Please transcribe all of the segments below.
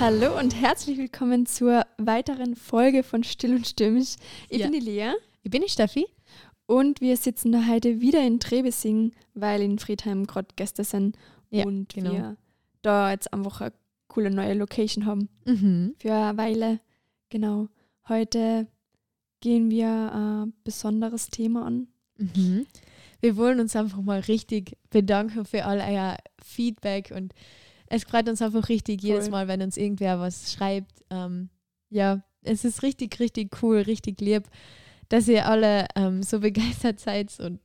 Hallo und herzlich willkommen zur weiteren Folge von Still und Stürmisch. Ich Ja. bin die Lea Ich bin die Steffi. und wir sitzen da heute wieder in Trebesing, weil in Friedheim gerade Gäste sind Ja, und genau. wir da jetzt einfach eine coole neue Location haben Mhm. für eine Weile. Genau. Heute gehen wir ein besonderes Thema an. Mhm. Wir wollen uns einfach mal richtig bedanken für all euer Feedback und es freut uns einfach richtig jedes. Mal, wenn uns irgendwer was schreibt. Ähm, ja, es ist richtig, richtig cool, richtig lieb, dass ihr alle ähm, so begeistert seid und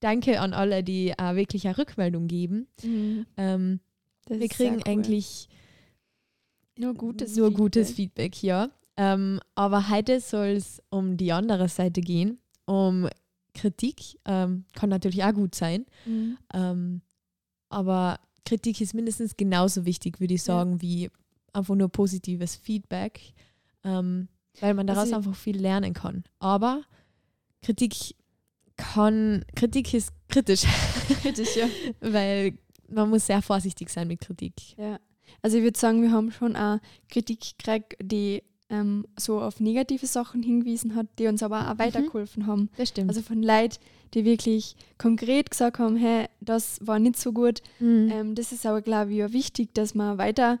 danke an alle, die äh, wirklich eine Rückmeldung geben. Ähm, Das wir kriegen cool. eigentlich nur gutes nur Feedback. gutes Feedback, ja. Ähm, aber heute soll es um die andere Seite gehen, um Kritik. Ähm, kann natürlich auch gut sein, Mhm. ähm, aber Kritik ist mindestens genauso wichtig, würde ich Ja. sagen, wie einfach nur positives Feedback, ähm, weil man daraus Also- einfach viel lernen kann. Aber Kritik kann, Kritik ist kritisch, Kritisch, ja. weil man muss sehr vorsichtig sein mit Kritik. Ja, also ich würde sagen, wir haben schon auch Kritik gekriegt, die ähm, so auf negative Sachen hingewiesen hat, die uns aber auch weitergeholfen haben. Das stimmt. Also von Leuten, die wirklich konkret gesagt haben, hey, das war nicht so gut. Mhm. Ähm, das ist aber, glaube ich, auch wichtig, dass man weiter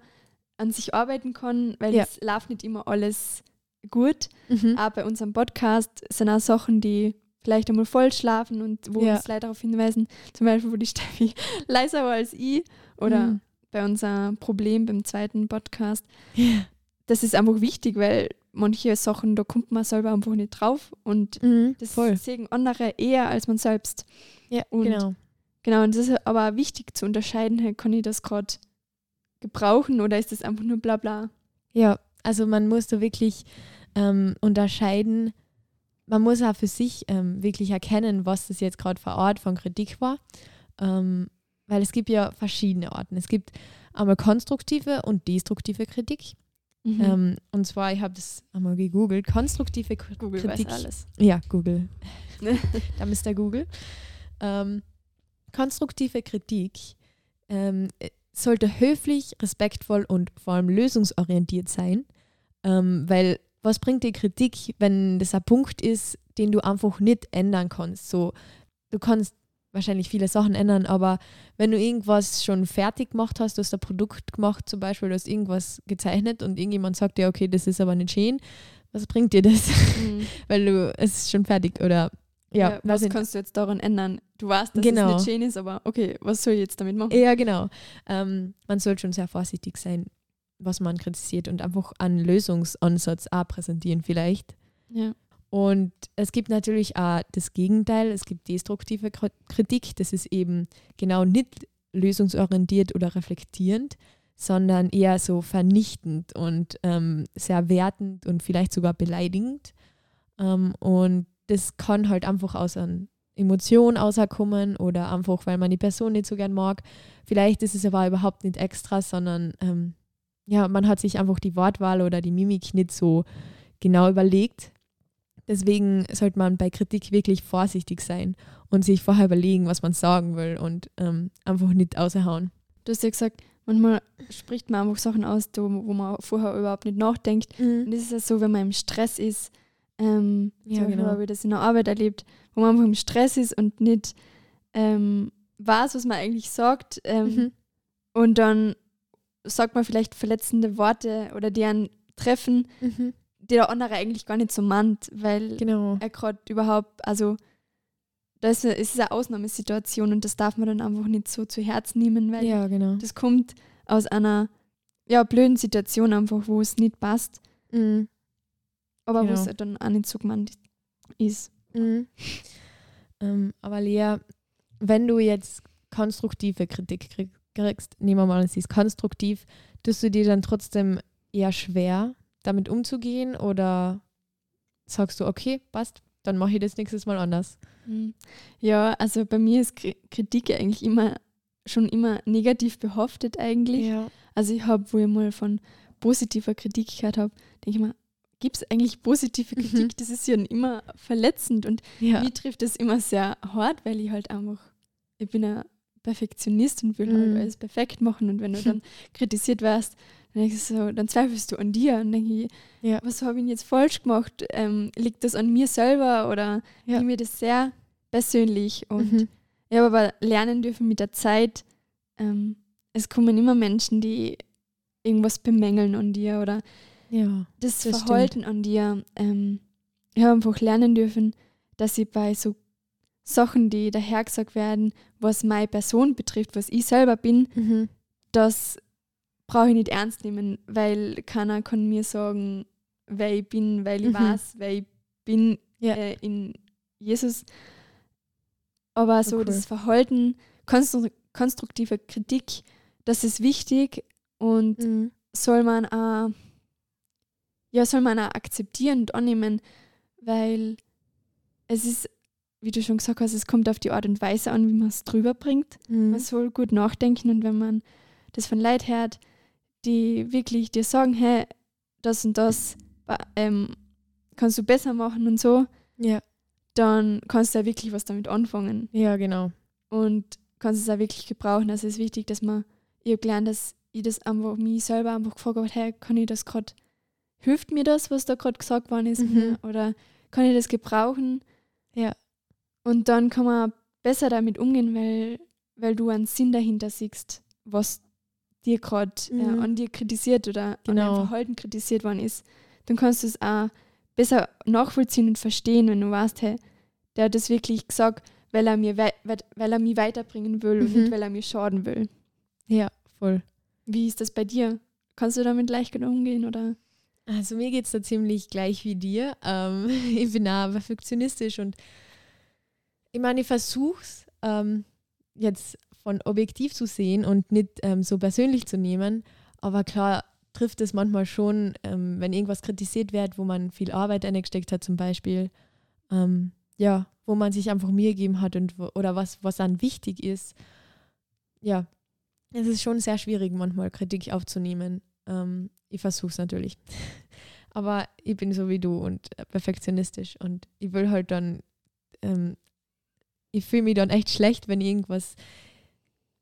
an sich arbeiten kann, weil Ja. es läuft nicht immer alles gut. Mhm. Auch bei unserem Podcast sind auch Sachen, die vielleicht einmal voll schlafen und wo Ja. uns Leute darauf hinweisen, zum Beispiel, wo die Steffi leiser war als ich oder Mhm. bei unserem Problem beim zweiten Podcast. Ja. Das ist einfach wichtig, weil manche Sachen, da kommt man selber einfach nicht drauf und Mhm. das Voll. sehen andere eher als man selbst. Ja, Und- genau. Genau, und das ist aber auch wichtig zu unterscheiden, hey, kann ich das gerade gebrauchen oder ist das einfach nur bla bla? Ja, also man muss da wirklich ähm, unterscheiden. Man muss auch für sich ähm, wirklich erkennen, was das jetzt gerade für Art von Kritik war. Ähm, weil es gibt ja verschiedene Arten. Es gibt einmal konstruktive und destruktive Kritik. Mhm. Ähm, und zwar, ich habe das einmal gegoogelt. Konstruktive K- Google Kritik. weiß alles. Ja, Google. da ist der Google. Ähm, konstruktive Kritik ähm, äh, sollte höflich, respektvoll und vor allem lösungsorientiert sein, ähm, weil was bringt dir Kritik, wenn das ein Punkt ist, den du einfach nicht ändern kannst? So, du kannst wahrscheinlich viele Sachen ändern, aber wenn du irgendwas schon fertig gemacht hast, du hast ein Produkt gemacht zum Beispiel, du hast irgendwas gezeichnet und irgendjemand sagt dir, okay, das ist aber nicht schön, was bringt dir das? Mhm. weil du es ist schon fertig oder ja, Ja, was kannst du jetzt daran ändern? Du weißt, dass Genau. es nicht schön ist, aber okay, was soll ich jetzt damit machen? ja genau. Ähm, man soll schon sehr vorsichtig sein, was man kritisiert und einfach einen Lösungsansatz auch präsentieren vielleicht. Ja. Und es gibt natürlich auch das Gegenteil, es gibt destruktive Kri- Kritik, das ist eben genau nicht lösungsorientiert oder reflektierend, sondern eher so vernichtend und ähm, sehr wertend und vielleicht sogar beleidigend. Ähm, und das kann halt einfach aus einer Emotion außerkommen oder einfach, weil man die Person nicht so gern mag. Vielleicht ist es aber überhaupt nicht extra, sondern ähm, ja, man hat sich einfach die Wortwahl oder die Mimik nicht so genau überlegt. Deswegen sollte man bei Kritik wirklich vorsichtig sein und sich vorher überlegen, was man sagen will und ähm, einfach nicht außerhauen. Du hast ja gesagt, manchmal spricht man einfach Sachen aus, wo man vorher überhaupt nicht nachdenkt. Und das ist ja so, wenn man im Stress ist, ähm, Ja, zum Beispiel genau. habe ich das in der Arbeit erlebt, wo man einfach im Stress ist und nicht ähm, weiß, was man eigentlich sagt. Ähm, Mhm. Und dann sagt man vielleicht verletzende Worte oder die einen treffen, Mhm. Die der andere eigentlich gar nicht so meint, weil Genau. er gerade überhaupt, also da ist, eine Ausnahmesituation und das darf man dann einfach nicht so zu Herzen nehmen, weil Ja, genau. das kommt aus einer ja, blöden Situation einfach, wo es nicht passt, Mhm. aber wo Genau. es dann auch nicht so gemeint ist. Mhm. Ähm, aber Lea, wenn du jetzt konstruktive Kritik krieg kriegst, nehmen wir mal, sie ist konstruktiv, tust du dir dann trotzdem eher schwer, damit umzugehen oder sagst du, okay, passt, dann mache ich das nächstes Mal anders? Mhm. Ja, also bei mir ist Kri- Kritik eigentlich immer schon immer negativ behaftet eigentlich. Ja. Also ich habe, wo ich mal von positiver Kritik gehört habe, denke ich mir, gibt es eigentlich positive Mhm. Kritik? Das ist ja immer verletzend und Ja. Mich trifft das immer sehr hart, weil ich halt einfach, ich bin ein Perfektionist und will Mhm. halt alles perfekt machen und wenn du dann kritisiert wirst, dann, so, dann zweifelst du an dir und denke ich, Ja. was habe ich jetzt falsch gemacht? Ähm, liegt das an mir selber oder Ja. ich das sehr persönlich? Und Mhm. ich habe aber lernen dürfen mit der Zeit, ähm, es kommen immer Menschen, die irgendwas bemängeln an dir oder Ja. das, Das Verhalten an dir. Ähm, ich habe einfach lernen dürfen, dass ich bei so Sachen, die dahergesagt werden, was meine Person betrifft, was ich selber bin, Mhm. das brauche ich nicht ernst nehmen, weil keiner kann mir sagen, wer ich bin, weil ich Mhm. weiß, wer ich bin Ja. äh, in Jesus. Aber So so cool. das Verhalten, konstru konstruktive Kritik, das ist wichtig und Mhm. soll man auch, ja, soll man auch akzeptieren und annehmen, weil es ist, wie du schon gesagt hast, es kommt auf die Art und Weise an, wie man es drüber bringt. Mhm. Man soll gut nachdenken und wenn man das von Leuten hört, die wirklich dir sagen, hey, das und das ähm, kannst du besser machen und so, Ja. dann kannst du ja wirklich was damit anfangen ja, genau. und kannst es auch wirklich gebrauchen. Also es ist wichtig, dass man, ich habe gelernt, dass ich das einfach mich selber einfach gefragt habe, hey, kann ich das gerade, hilft mir das, was da gerade gesagt worden ist Mhm. oder kann ich das gebrauchen? Ja. Und dann kann man besser damit umgehen, weil, weil du einen Sinn dahinter siehst, was dir gerade Mhm. äh, an dir kritisiert oder an Genau. deinem Verhalten kritisiert worden ist. Dann kannst du es auch besser nachvollziehen und verstehen, wenn du weißt, hey, der hat das wirklich gesagt, weil er, mir wei wei- weil er mich weiterbringen will und Mhm. nicht, weil er mir schaden will. Ja, voll. Wie ist das bei dir? Kannst du damit leicht genug umgehen oder? Also mir geht es da ziemlich gleich wie dir. Ähm, ich bin auch perfektionistisch und ich meine, ich versuche es ähm, jetzt von objektiv zu sehen und nicht ähm, so persönlich zu nehmen. Aber klar trifft es manchmal schon, ähm, wenn irgendwas kritisiert wird, wo man viel Arbeit eingesteckt hat zum Beispiel. Ähm, ja, wo man sich einfach Mühe gegeben hat und wo, oder was, was dann wichtig ist. Ja, es ist schon sehr schwierig, manchmal Kritik aufzunehmen. Ähm, ich versuche es natürlich. Aber ich bin so wie du und äh, perfektionistisch und ich will halt dann, ähm, ich fühle mich dann echt schlecht, wenn irgendwas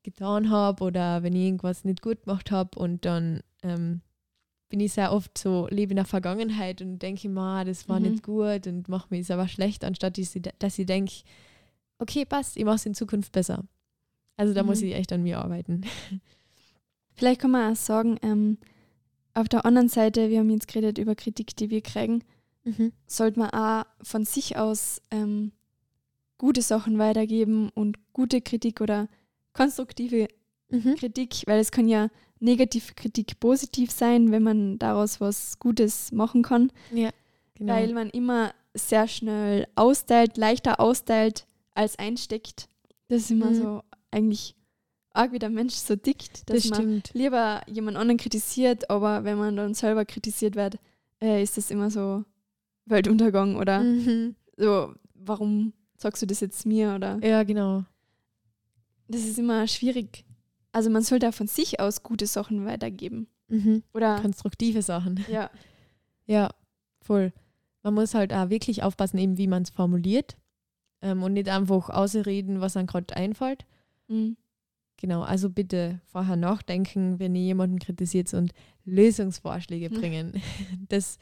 getan habe oder wenn ich irgendwas nicht gut gemacht habe und dann ähm, bin ich sehr oft so, lebe in der Vergangenheit und denke mal, das war Mhm. nicht gut und mache mir es aber schlecht, anstatt dass ich, dass ich denke, okay, passt, ich mache es in Zukunft besser. Also da muss Mhm. ich echt an mir arbeiten. Vielleicht kann man auch sagen, ähm, auf der anderen Seite, wir haben jetzt geredet über Kritik, die wir kriegen, sollte man auch von sich aus ähm, gute Sachen weitergeben und gute Kritik oder konstruktive Mhm. Kritik, weil es kann ja negative Kritik positiv sein, wenn man daraus was Gutes machen kann, Ja, genau. weil man immer sehr schnell austeilt, leichter austeilt als einsteckt. Das ist immer Mhm. so eigentlich arg wie der Mensch so tickt, dass das man stimmt. lieber jemand anderen kritisiert, aber wenn man dann selber kritisiert wird, äh, ist das immer so Weltuntergang oder Mhm. so, warum sagst du das jetzt mir oder Ja, genau. Das ist immer schwierig. Also man sollte auch von sich aus gute Sachen weitergeben. Mhm. Oder Konstruktive Sachen. ja. Ja, voll. Man muss halt auch wirklich aufpassen, eben wie man es formuliert ähm, und nicht einfach ausreden, was einem gerade einfällt. Mhm. Genau, also bitte vorher nachdenken, wenn ihr jemanden kritisiert und Lösungsvorschläge Hm. bringen. Das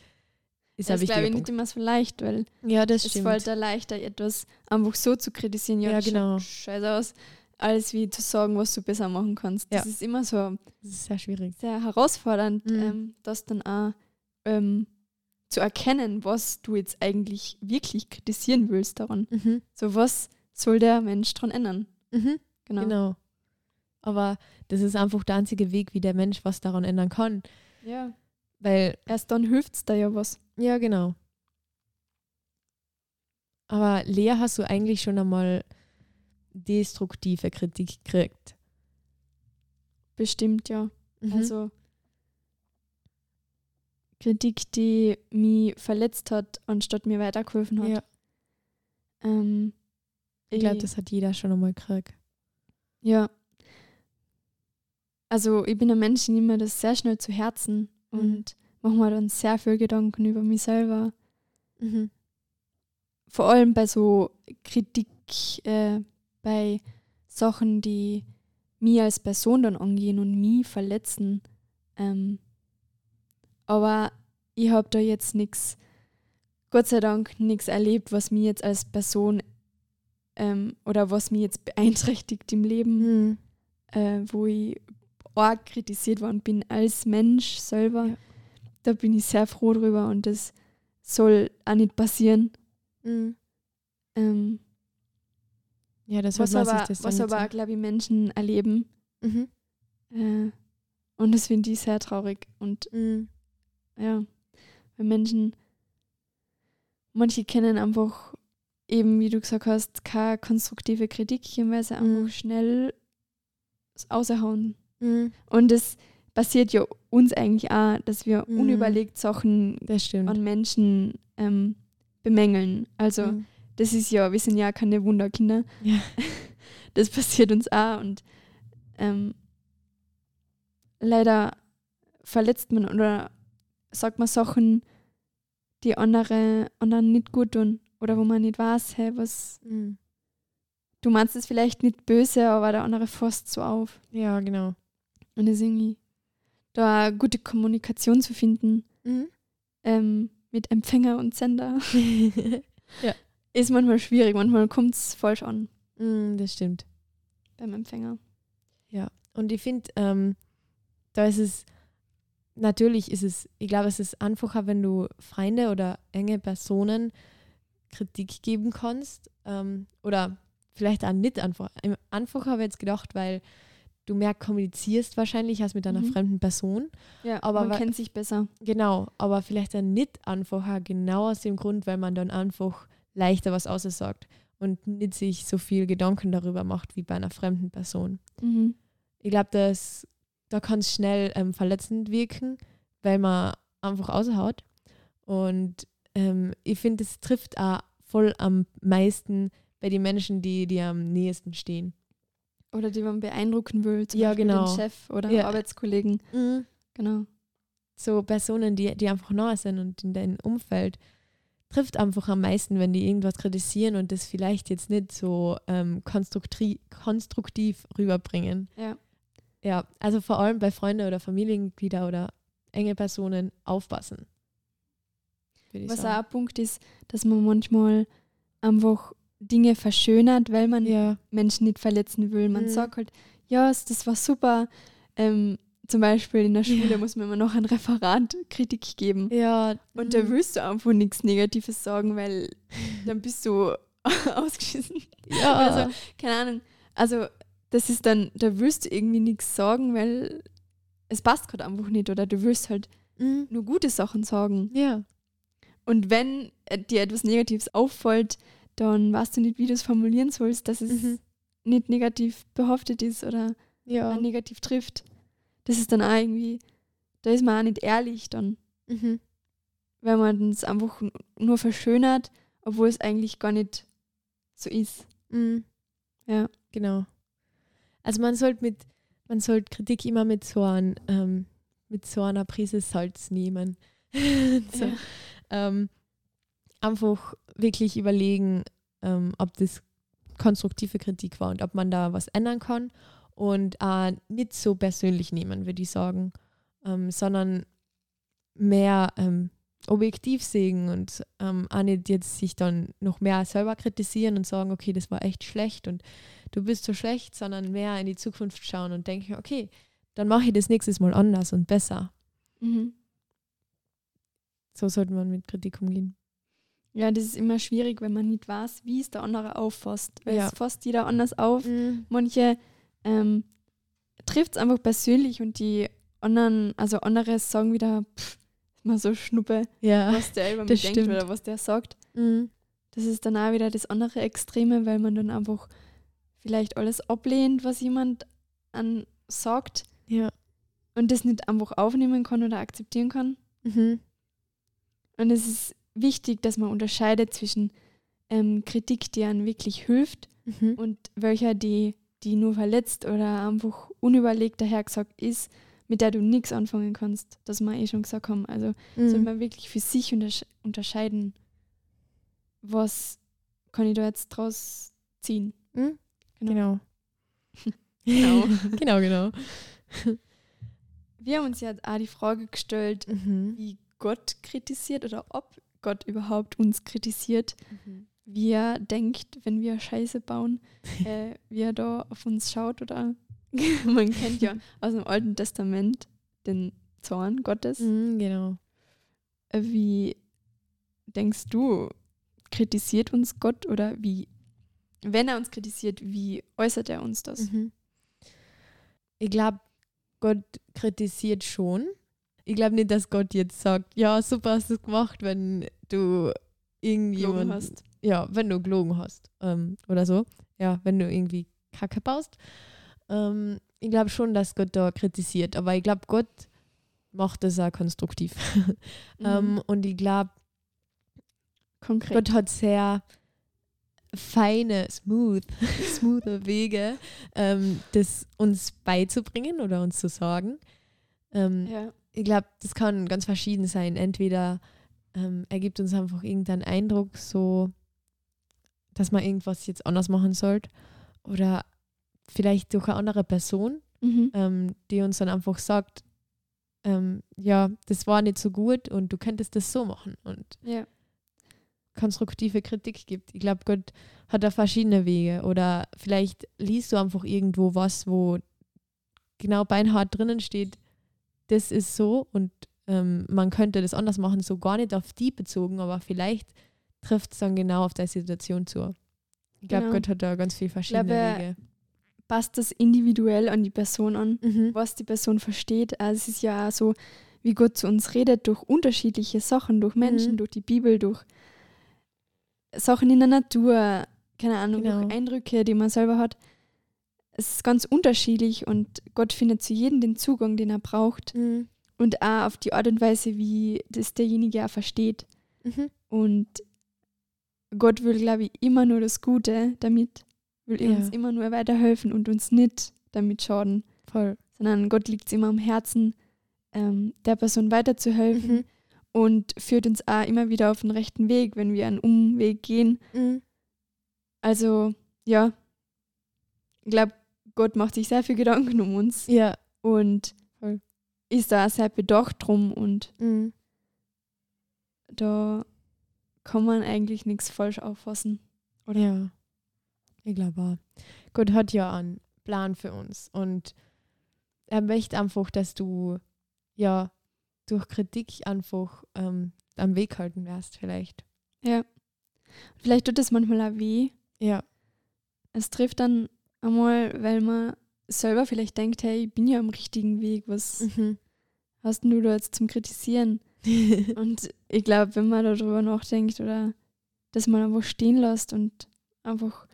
ist ein ist, glaube wichtiger ich, nicht immer so leicht, weil Ja, das es stimmt. fällt da leichter, etwas einfach so zu kritisieren. Ja, Ja, genau. scheiße aus, als wie zu sagen, was du besser machen kannst. Das Ja. ist immer so Das ist sehr schwierig. sehr herausfordernd, Mhm. ähm, das dann auch ähm, zu erkennen, was du jetzt eigentlich wirklich kritisieren willst daran. Mhm. So, was soll der Mensch daran ändern? Mhm. Genau. Genau. Aber das ist einfach der einzige Weg, wie der Mensch was daran ändern kann. Ja. Weil Erst dann hilft es da ja was. Ja, genau. Aber Lea, hast du eigentlich schon einmal destruktive Kritik gekriegt? Bestimmt, ja. Mhm. Also Kritik, die mich verletzt hat, anstatt mir weitergeholfen hat. ja, Ähm, ich glaube, das hat jeder schon einmal gekriegt. Ja. Also ich bin ein Mensch, ich nehme mir das sehr schnell zu Herzen Mhm. und mache mir dann sehr viel Gedanken über mich selber. Mhm. Vor allem bei so Kritik, äh, bei Sachen, die mich als Person dann angehen und mich verletzen, ähm, Aber ich habe da jetzt nichts, Gott sei Dank, nichts erlebt, was mir jetzt als Person ähm, oder was mich jetzt beeinträchtigt im Leben, mhm. äh, wo ich arg kritisiert worden bin als Mensch selber. Ja. Da bin ich sehr froh drüber und das soll auch nicht passieren. Mhm. Ähm, ja, das was aber, das was aber, glaube ich, Menschen erleben. Mhm. Äh, und das finde ich sehr traurig. Und mhm. ja, weil Menschen, manche kennen einfach eben, wie du gesagt hast, keine konstruktive Kritik, weil sie mhm. einfach schnell außerhauen. Mhm. Und das passiert ja uns eigentlich auch, dass wir mhm. unüberlegt Sachen an Menschen ähm, bemängeln. Also mhm. Das ist ja, wir sind ja keine Wunderkinder. Ja. Das passiert uns auch und ähm, leider verletzt man oder sagt man Sachen, die andere anderen nicht gut tun oder wo man nicht weiß, hey, was mhm. du meinst es vielleicht nicht böse, aber der andere fasst so auf. Ja, genau. Und es ist irgendwie da eine gute Kommunikation zu finden mhm. ähm, mit Empfänger und Sender. ja. Ist manchmal schwierig, manchmal kommt es falsch an. Mm, das stimmt. Beim Empfänger. Ja, und ich finde, ähm, da ist es, natürlich ist es, ich glaube, es ist einfacher, wenn du Freunde oder enge Personen Kritik geben kannst. Ähm, oder vielleicht auch nicht einfach. Einfacher habe ich jetzt gedacht, weil du mehr kommunizierst wahrscheinlich als mit einer mhm. fremden Person. Ja, aber man kennt sich besser. Genau, aber vielleicht dann nicht einfacher, genau aus dem Grund, weil man dann einfach leichter was aussagt und nicht sich so viel Gedanken darüber macht wie bei einer fremden Person. Mhm. Ich glaube, dass da kann es schnell ähm, verletzend wirken, weil man einfach außerhaut. Und ähm, ich finde, es trifft auch voll am meisten bei den Menschen, die dir am nächsten stehen. Oder die man beeindrucken will, zum ja, Beispiel genau. den Chef oder ja. Arbeitskollegen. Mhm. Genau. So Personen, die, die einfach nahe sind und in deinem Umfeld trifft einfach am meisten, wenn die irgendwas kritisieren und das vielleicht jetzt nicht so ähm, konstruktiv, rüberbringen. Ja. Ja, also vor allem bei Freunden oder Familienmitgliedern oder enge Personen aufpassen. Was sagen. auch ein Punkt ist, dass man manchmal einfach Dinge verschönert, weil man ja. Menschen nicht verletzen will. Man mhm. sagt halt, ja, das war super. Ähm, zum Beispiel in der Schule ja. muss man immer noch ein Referat Kritik geben. Ja. Und mhm. da willst du einfach nichts Negatives sagen, weil dann bist du ausgeschissen. Ja. Also, keine Ahnung. Also, das ist dann, da willst du irgendwie nichts sagen, weil es passt gerade einfach nicht. Oder du willst halt mhm. nur gute Sachen sagen. Ja. Und wenn dir etwas Negatives auffällt, dann weißt du nicht, wie du es formulieren sollst, dass es mhm. nicht negativ behaftet ist oder ja. negativ trifft. Das ist dann auch irgendwie, da ist man auch nicht ehrlich dann. Mhm. Weil man es einfach nur verschönert, obwohl es eigentlich gar nicht so ist. Mhm. Ja. Genau. Also man sollte mit, man sollte Kritik immer mit so, ein, ähm, mit so einer Prise Salz nehmen. so, ja. ähm, einfach wirklich überlegen, ähm, ob das konstruktive Kritik war und ob man da was ändern kann und äh, nicht so persönlich nehmen, würde ich sagen, ähm, sondern mehr ähm, objektiv sehen und ähm, auch nicht jetzt sich dann noch mehr selber kritisieren und sagen, okay, das war echt schlecht und du bist so schlecht, sondern mehr in die Zukunft schauen und denken, okay, dann mache ich das nächstes Mal anders und besser. Mhm. So sollte man mit Kritik umgehen. Ja, das ist immer schwierig, wenn man nicht weiß, wie es der andere auffasst. Weil ja. es fasst jeder anders auf. Mhm. Manche ähm, trifft es einfach persönlich und die anderen, also andere sagen wieder, pff, mal so Schnuppe, ja, was der über mich denkt oder was der sagt. Mhm. Das ist dann auch wieder das andere Extreme, weil man dann einfach vielleicht alles ablehnt, was jemand an sagt. Ja. Und das nicht einfach aufnehmen kann oder akzeptieren kann. Mhm. Und es ist wichtig, dass man unterscheidet zwischen ähm, Kritik, die einem wirklich hilft mhm. und welcher, die, die nur verletzt oder einfach unüberlegt dahergesagt ist, mit der du nichts anfangen kannst, das wir eh schon gesagt haben. Also mhm. soll man wirklich für sich untersche unterscheiden, was kann ich da jetzt draus ziehen. Mhm. Genau. Genau. genau, genau. wir haben uns ja auch die Frage gestellt, mhm. wie Gott kritisiert oder ob Gott überhaupt uns kritisiert. Mhm. Wie er denkt, wenn wir Scheiße bauen, äh, wie er da auf uns schaut oder man kennt ja aus dem Alten Testament den Zorn Gottes. Mhm, genau. Äh, wie denkst du, kritisiert uns Gott oder wie, wenn er uns kritisiert, wie äußert er uns das? Mhm. Ich glaube, Gott kritisiert schon. Ich glaube nicht, dass Gott jetzt sagt, ja, super hast du es gemacht, wenn du irgendjemand hast. Ja, wenn du gelogen hast. Ähm, oder so. Ja, wenn du irgendwie Kacke baust. Ähm, ich glaube schon, dass Gott da kritisiert, aber ich glaube, Gott macht das auch konstruktiv. mhm. ähm, und ich glaube, Gott hat sehr feine, smooth, smoothe Wege, ähm, das uns beizubringen oder uns zu sagen. Ähm, ja. Ich glaube, das kann ganz verschieden sein. Entweder ähm, er gibt uns einfach irgendeinen Eindruck, so, dass man irgendwas jetzt anders machen sollte, oder vielleicht durch eine andere Person, mhm. ähm, die uns dann einfach sagt, ähm, ja, das war nicht so gut und du könntest das so machen und ja. konstruktive Kritik gibt. Ich glaube, Gott hat da verschiedene Wege oder vielleicht liest du einfach irgendwo was, wo genau beinhart drinnen steht, das ist so und ähm, man könnte das anders machen, so gar nicht auf die bezogen, aber vielleicht trifft es dann genau auf der Situation zu. Ich glaube, genau. Gott hat da ganz viele verschiedene glaube, Wege passt das individuell an die Person an, mhm. was die Person versteht. Also es ist ja auch so, wie Gott zu uns redet, durch unterschiedliche Sachen, durch Menschen, mhm. durch die Bibel, durch Sachen in der Natur, keine Ahnung, genau. durch Eindrücke, die man selber hat. Es ist ganz unterschiedlich und Gott findet zu jedem den Zugang, den er braucht. Mhm. Und auch auf die Art und Weise, wie das derjenige auch versteht. Mhm. Und Gott will, glaube ich, immer nur das Gute damit will ja. uns immer nur weiterhelfen und uns nicht damit schaden. Voll. Sondern Gott liegt es immer am Herzen, ähm, der Person weiterzuhelfen mhm. und führt uns auch immer wieder auf den rechten Weg, wenn wir einen Umweg gehen. Mhm. Also, ja, ich glaube, Gott macht sich sehr viel Gedanken um uns. Ja. Und. Ist da sehr bedacht drum und mhm. da kann man eigentlich nichts falsch auffassen. Oder? Ja. Ich glaube Gott hat ja einen Plan für uns und er möchte einfach, dass du ja durch Kritik einfach ähm, am Weg halten wirst, vielleicht. Ja. Vielleicht tut es manchmal auch weh. Ja. Es trifft dann einmal, weil man selber vielleicht denkt, hey, ich bin ja am richtigen Weg, was mhm. hast du da jetzt zum Kritisieren? und ich glaube, wenn man darüber nachdenkt oder dass man einfach stehen lässt und einfach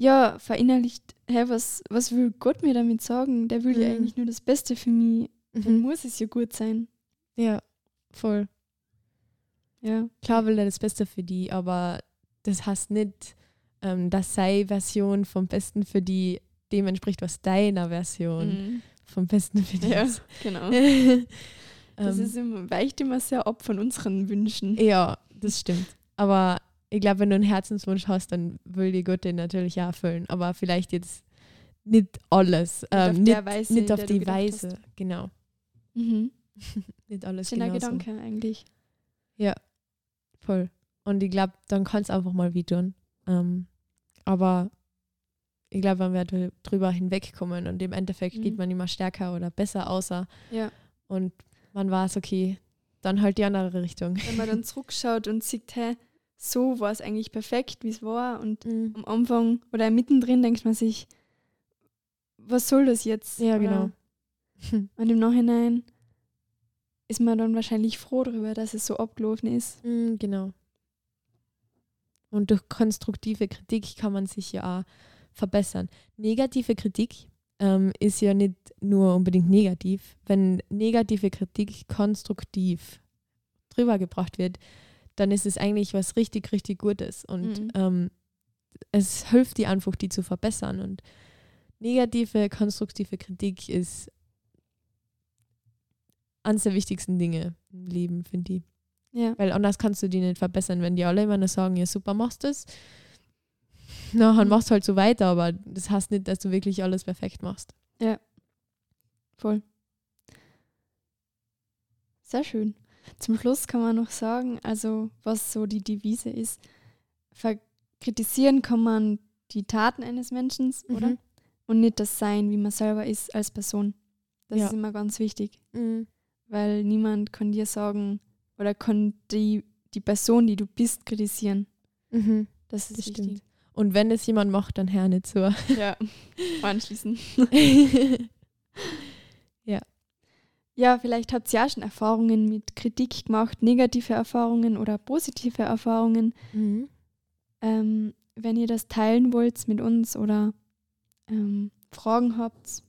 ja, verinnerlicht, hä, was, was will Gott mir damit sagen? Der will mhm. ja eigentlich nur das Beste für mich. Mhm. Dann muss es ja gut sein. Ja, voll. Ja. Klar will er das Beste für die, aber das heißt nicht, ähm, dass seine Version vom Besten für die dem entspricht, was deiner Version mhm. vom Besten für die ja, ist. genau. das ähm, ist immer, weicht immer sehr ab von unseren Wünschen. Ja, das stimmt. Aber ich glaube, wenn du einen Herzenswunsch hast, dann will die Gott den natürlich auch erfüllen. Aber vielleicht jetzt nicht alles. Nicht ähm, auf, nicht, Weise, nicht auf die Weise. Hast. Genau. Mhm. nicht alles Schöner genauso. Gedanke eigentlich. Ja, voll. Und ich glaube, dann kann es einfach mal wie tun. Ähm, aber ich glaube, man wird drüber hinwegkommen und im Endeffekt mhm. geht man immer stärker oder besser außer. Ja. Und man weiß, okay, dann halt die andere Richtung. Wenn man dann zurückschaut und sieht, hä, so war es eigentlich perfekt, wie es war. Und mhm. am Anfang oder mittendrin denkt man sich, was soll das jetzt? Ja, genau. Und im Nachhinein ist man dann wahrscheinlich froh darüber, dass es so abgelaufen ist. Mhm, genau. Und durch konstruktive Kritik kann man sich ja auch verbessern. Negative Kritik ähm, ist ja nicht nur unbedingt negativ. Wenn negative Kritik konstruktiv drüber gebracht wird, dann ist es eigentlich was richtig, richtig Gutes. Und mhm. ähm, es hilft dir einfach, die zu verbessern. Und negative, konstruktive Kritik ist eines der wichtigsten Dinge im Leben, finde ich. Ja. Weil anders kannst du die nicht verbessern, wenn die alle immer nur sagen, ja super, machst du es. Na, dann mhm. machst du halt so weiter, aber das heißt nicht, dass du wirklich alles perfekt machst. Ja. Voll. Sehr schön. Zum Schluss kann man noch sagen, also was so die Devise ist, kritisieren kann man die Taten eines Menschen, mhm. oder? Und nicht das Sein, wie man selber ist als Person. Das ja. ist immer ganz wichtig. Mhm. Weil niemand kann dir sagen oder kann die, die Person, die du bist, kritisieren. Mhm. Das ist das wichtig. Stimmt. Und wenn es jemand macht, dann hör nicht so. Ja, anschließen. ja. Ja, vielleicht habt ihr ja schon Erfahrungen mit Kritik gemacht, negative Erfahrungen oder positive Erfahrungen. Mhm. Ähm, wenn ihr das teilen wollt mit uns oder ähm, Fragen habt,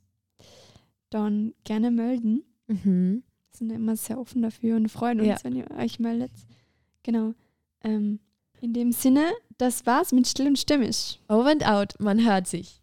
dann gerne melden. Mhm. Sind immer sehr offen dafür und freuen uns, ja. wenn ihr euch meldet. Genau. Ähm, in dem Sinne, das war's mit Still und Stimmig. Over and out, man hört sich.